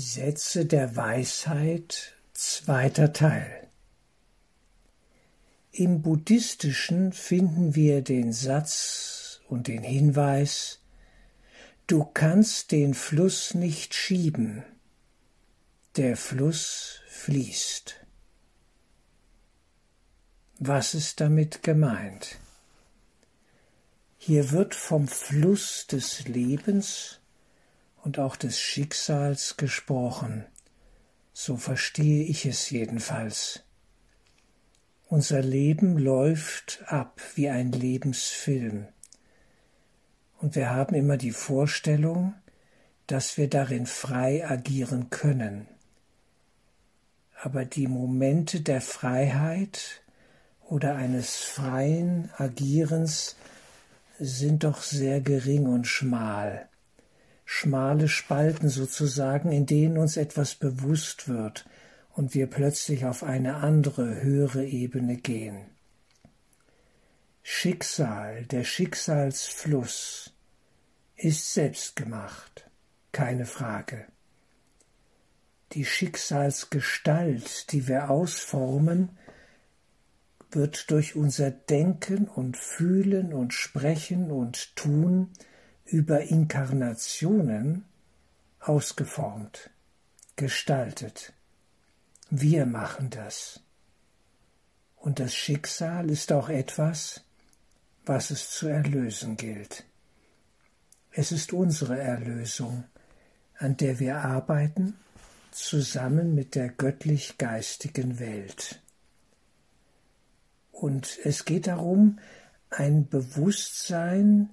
Sätze der Weisheit, zweiter Teil. Im Buddhistischen finden wir den Satz und den Hinweis, du kannst den Fluss nicht schieben, der Fluss fließt. Was ist damit gemeint? Hier wird vom Fluss des Lebens und auch des Schicksals gesprochen. So verstehe ich es jedenfalls. Unser Leben läuft ab wie ein Lebensfilm. Und wir haben immer die Vorstellung, dass wir darin frei agieren können. Aber die Momente der Freiheit oder eines freien Agierens sind doch sehr gering und schmal schmale Spalten sozusagen, in denen uns etwas bewusst wird und wir plötzlich auf eine andere, höhere Ebene gehen. Schicksal, der Schicksalsfluss, ist selbstgemacht, keine Frage. Die Schicksalsgestalt, die wir ausformen, wird durch unser Denken und Fühlen und Sprechen und Tun über Inkarnationen ausgeformt, gestaltet. Wir machen das. Und das Schicksal ist auch etwas, was es zu erlösen gilt. Es ist unsere Erlösung, an der wir arbeiten, zusammen mit der göttlich-geistigen Welt. Und es geht darum, ein Bewusstsein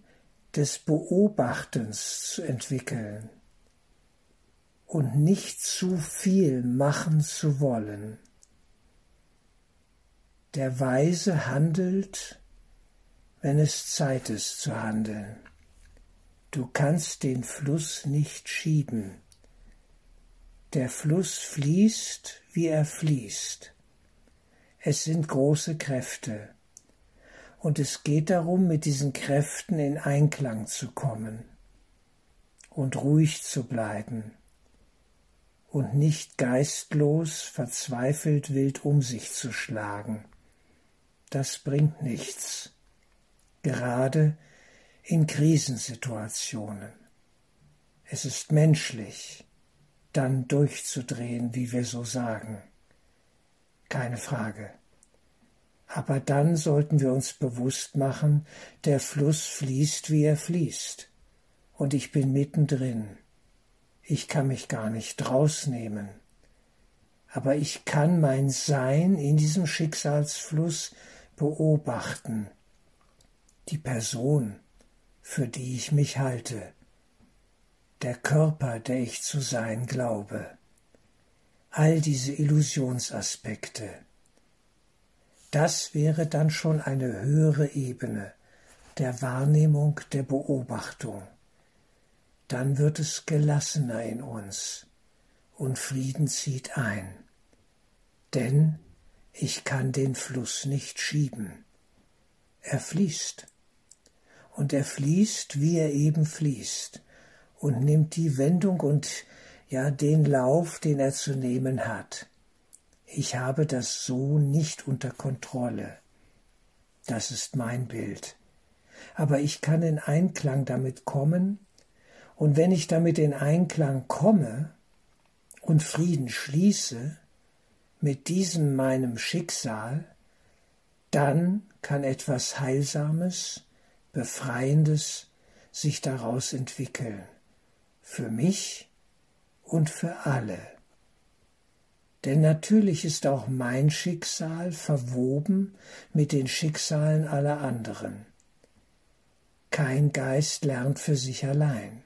des Beobachtens zu entwickeln und nicht zu viel machen zu wollen. Der Weise handelt, wenn es Zeit ist zu handeln. Du kannst den Fluss nicht schieben. Der Fluss fließt, wie er fließt. Es sind große Kräfte und es geht darum, mit diesen Kräften in Einklang zu kommen und ruhig zu bleiben und nicht geistlos, verzweifelt wild um sich zu schlagen. Das bringt nichts, gerade in Krisensituationen. Es ist menschlich, dann durchzudrehen, wie wir so sagen. Keine Frage. Aber dann sollten wir uns bewusst machen, der Fluss fließt, wie er fließt. Und ich bin mittendrin. Ich kann mich gar nicht rausnehmen. Aber ich kann mein Sein in diesem Schicksalsfluss beobachten. Die Person, für die ich mich halte. Der Körper, der ich zu sein glaube. All diese Illusionsaspekte das wäre dann schon eine höhere Ebene der Wahrnehmung, der Beobachtung. Dann wird es gelassener in uns und Frieden zieht ein. Denn ich kann den Fluss nicht schieben. Er fließt. Und er fließt, wie er eben fließt, und nimmt die Wendung und ja den Lauf, den er zu nehmen hat. Ich habe das so nicht unter Kontrolle. Das ist mein Bild. Aber ich kann in Einklang damit kommen, und wenn ich damit in Einklang komme und Frieden schließe mit diesem meinem Schicksal, dann kann etwas Heilsames, Befreiendes sich daraus entwickeln, für mich und für alle. Denn natürlich ist auch mein Schicksal verwoben mit den Schicksalen aller anderen. Kein Geist lernt für sich allein.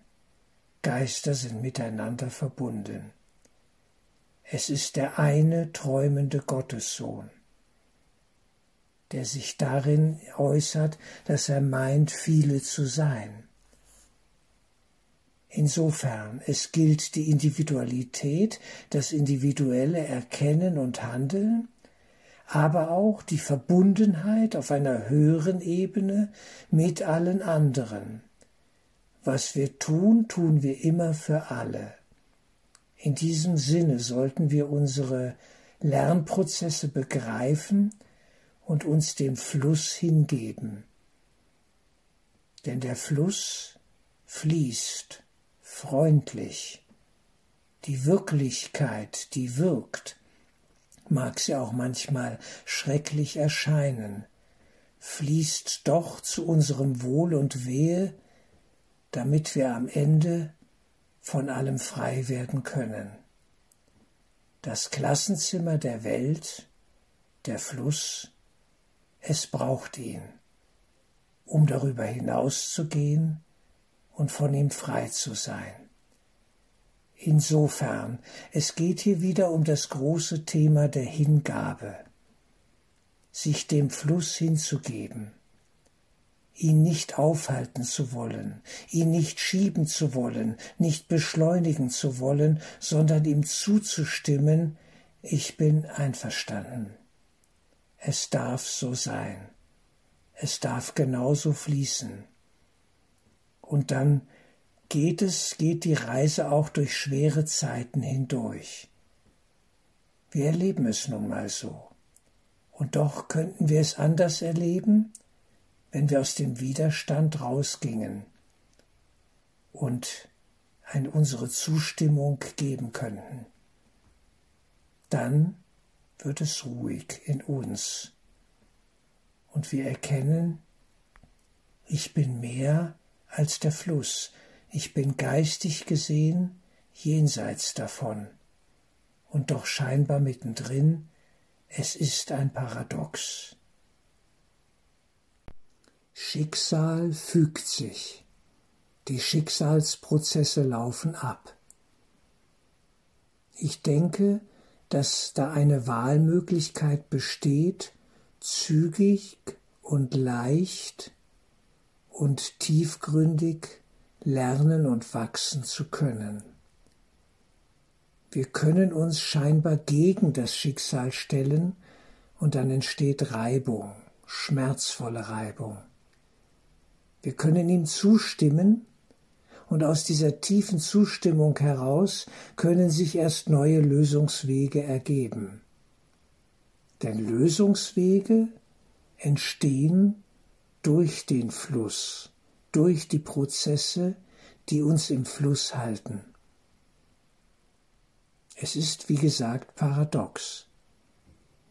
Geister sind miteinander verbunden. Es ist der eine träumende Gottessohn, der sich darin äußert, dass er meint, viele zu sein. Insofern, es gilt die Individualität, das individuelle Erkennen und Handeln, aber auch die Verbundenheit auf einer höheren Ebene mit allen anderen. Was wir tun, tun wir immer für alle. In diesem Sinne sollten wir unsere Lernprozesse begreifen und uns dem Fluss hingeben. Denn der Fluss fließt freundlich. Die Wirklichkeit, die wirkt, mag sie auch manchmal schrecklich erscheinen, fließt doch zu unserem Wohl und Wehe, damit wir am Ende von allem frei werden können. Das Klassenzimmer der Welt, der Fluss, es braucht ihn, um darüber hinauszugehen und von ihm frei zu sein. Insofern, es geht hier wieder um das große Thema der Hingabe, sich dem Fluss hinzugeben, ihn nicht aufhalten zu wollen, ihn nicht schieben zu wollen, nicht beschleunigen zu wollen, sondern ihm zuzustimmen, ich bin einverstanden. Es darf so sein. Es darf genauso fließen. Und dann geht es, geht die Reise auch durch schwere Zeiten hindurch. Wir erleben es nun mal so. Und doch könnten wir es anders erleben, wenn wir aus dem Widerstand rausgingen und ein unsere Zustimmung geben könnten. Dann wird es ruhig in uns und wir erkennen, ich bin mehr als der Fluss, ich bin geistig gesehen jenseits davon und doch scheinbar mittendrin, es ist ein Paradox. Schicksal fügt sich. Die Schicksalsprozesse laufen ab. Ich denke, dass da eine Wahlmöglichkeit besteht, zügig und leicht und tiefgründig lernen und wachsen zu können. Wir können uns scheinbar gegen das Schicksal stellen und dann entsteht Reibung, schmerzvolle Reibung. Wir können ihm zustimmen und aus dieser tiefen Zustimmung heraus können sich erst neue Lösungswege ergeben. Denn Lösungswege entstehen durch den Fluss, durch die Prozesse, die uns im Fluss halten. Es ist, wie gesagt, paradox.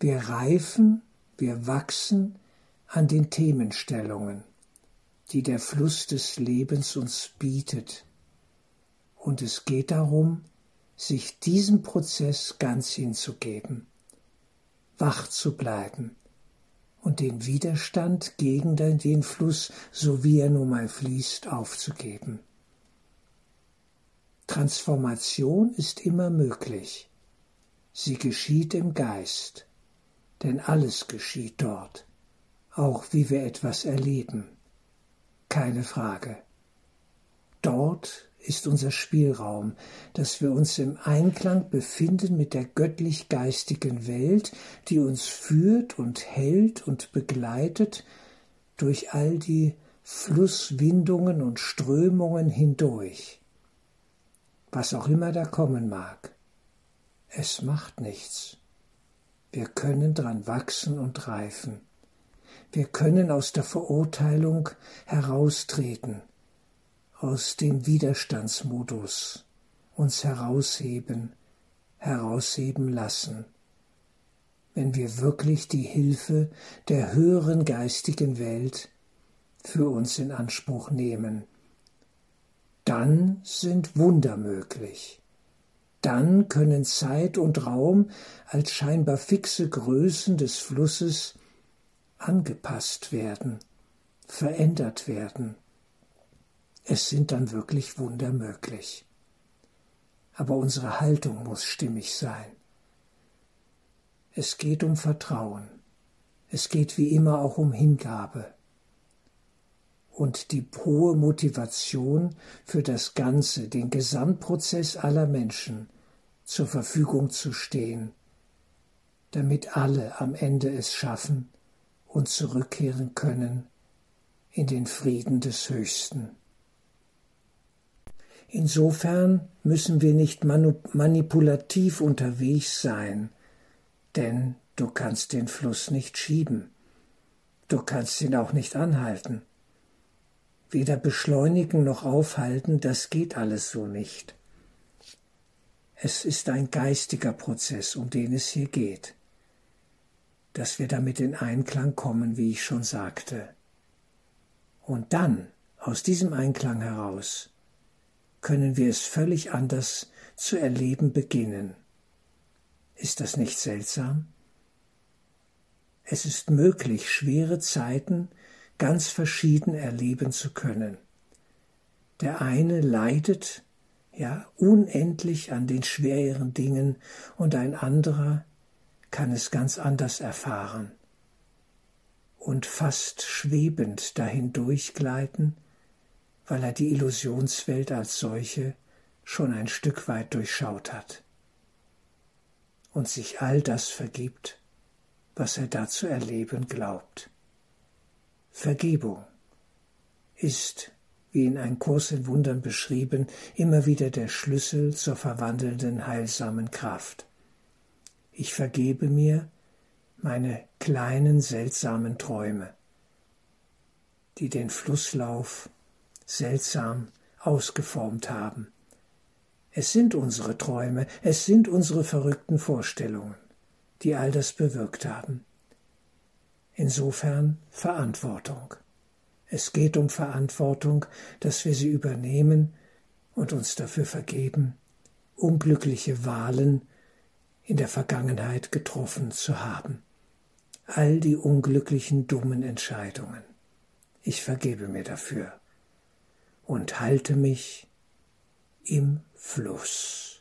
Wir reifen, wir wachsen an den Themenstellungen die der Fluss des Lebens uns bietet. Und es geht darum, sich diesem Prozess ganz hinzugeben, wach zu bleiben und den Widerstand gegen den Fluss, so wie er nun mal fließt, aufzugeben. Transformation ist immer möglich. Sie geschieht im Geist, denn alles geschieht dort, auch wie wir etwas erleben keine Frage. Dort ist unser Spielraum, dass wir uns im Einklang befinden mit der göttlich-geistigen Welt, die uns führt und hält und begleitet durch all die Flusswindungen und Strömungen hindurch. Was auch immer da kommen mag, es macht nichts. Wir können dran wachsen und reifen. Wir können aus der Verurteilung heraustreten, aus dem Widerstandsmodus, uns herausheben, herausheben lassen, wenn wir wirklich die Hilfe der höheren geistigen Welt für uns in Anspruch nehmen. Dann sind Wunder möglich. Dann können Zeit und Raum als scheinbar fixe Größen des Flusses angepasst werden, verändert werden. Es sind dann wirklich Wunder möglich. Aber unsere Haltung muss stimmig sein. Es geht um Vertrauen. Es geht wie immer auch um Hingabe. Und die hohe Motivation für das Ganze, den Gesamtprozess aller Menschen zur Verfügung zu stehen, damit alle am Ende es schaffen, und zurückkehren können in den Frieden des Höchsten. Insofern müssen wir nicht manipulativ unterwegs sein, denn du kannst den Fluss nicht schieben. Du kannst ihn auch nicht anhalten. Weder beschleunigen noch aufhalten, das geht alles so nicht. Es ist ein geistiger Prozess, um den es hier geht, dass wir damit in Einklang kommen, wie ich schon sagte. Und dann, aus diesem Einklang heraus, können wir es völlig anders zu erleben beginnen. Ist das nicht seltsam? Es ist möglich, schwere Zeiten ganz verschieden erleben zu können. Der eine leidet ja unendlich an den schweren Dingen und ein anderer kann es ganz anders erfahren und fast schwebend dahin durchgleiten, weil er die Illusionswelt als solche schon ein Stück weit durchschaut hat und sich all das vergibt, was er da zu erleben glaubt. Vergebung ist, wie in ein Kurs in Wundern beschrieben, immer wieder der Schlüssel zur verwandelnden heilsamen Kraft. Ich vergebe mir meine kleinen seltsamen Träume, die den Flusslauf seltsam ausgeformt haben. Es sind unsere Träume, es sind unsere verrückten Vorstellungen, die all das bewirkt haben. Insofern Verantwortung. Es geht um Verantwortung, dass wir sie übernehmen und uns dafür vergeben, unglückliche Wahlen in der Vergangenheit getroffen zu haben. All die unglücklichen dummen Entscheidungen. Ich vergebe mir dafür und halte mich im Fluss.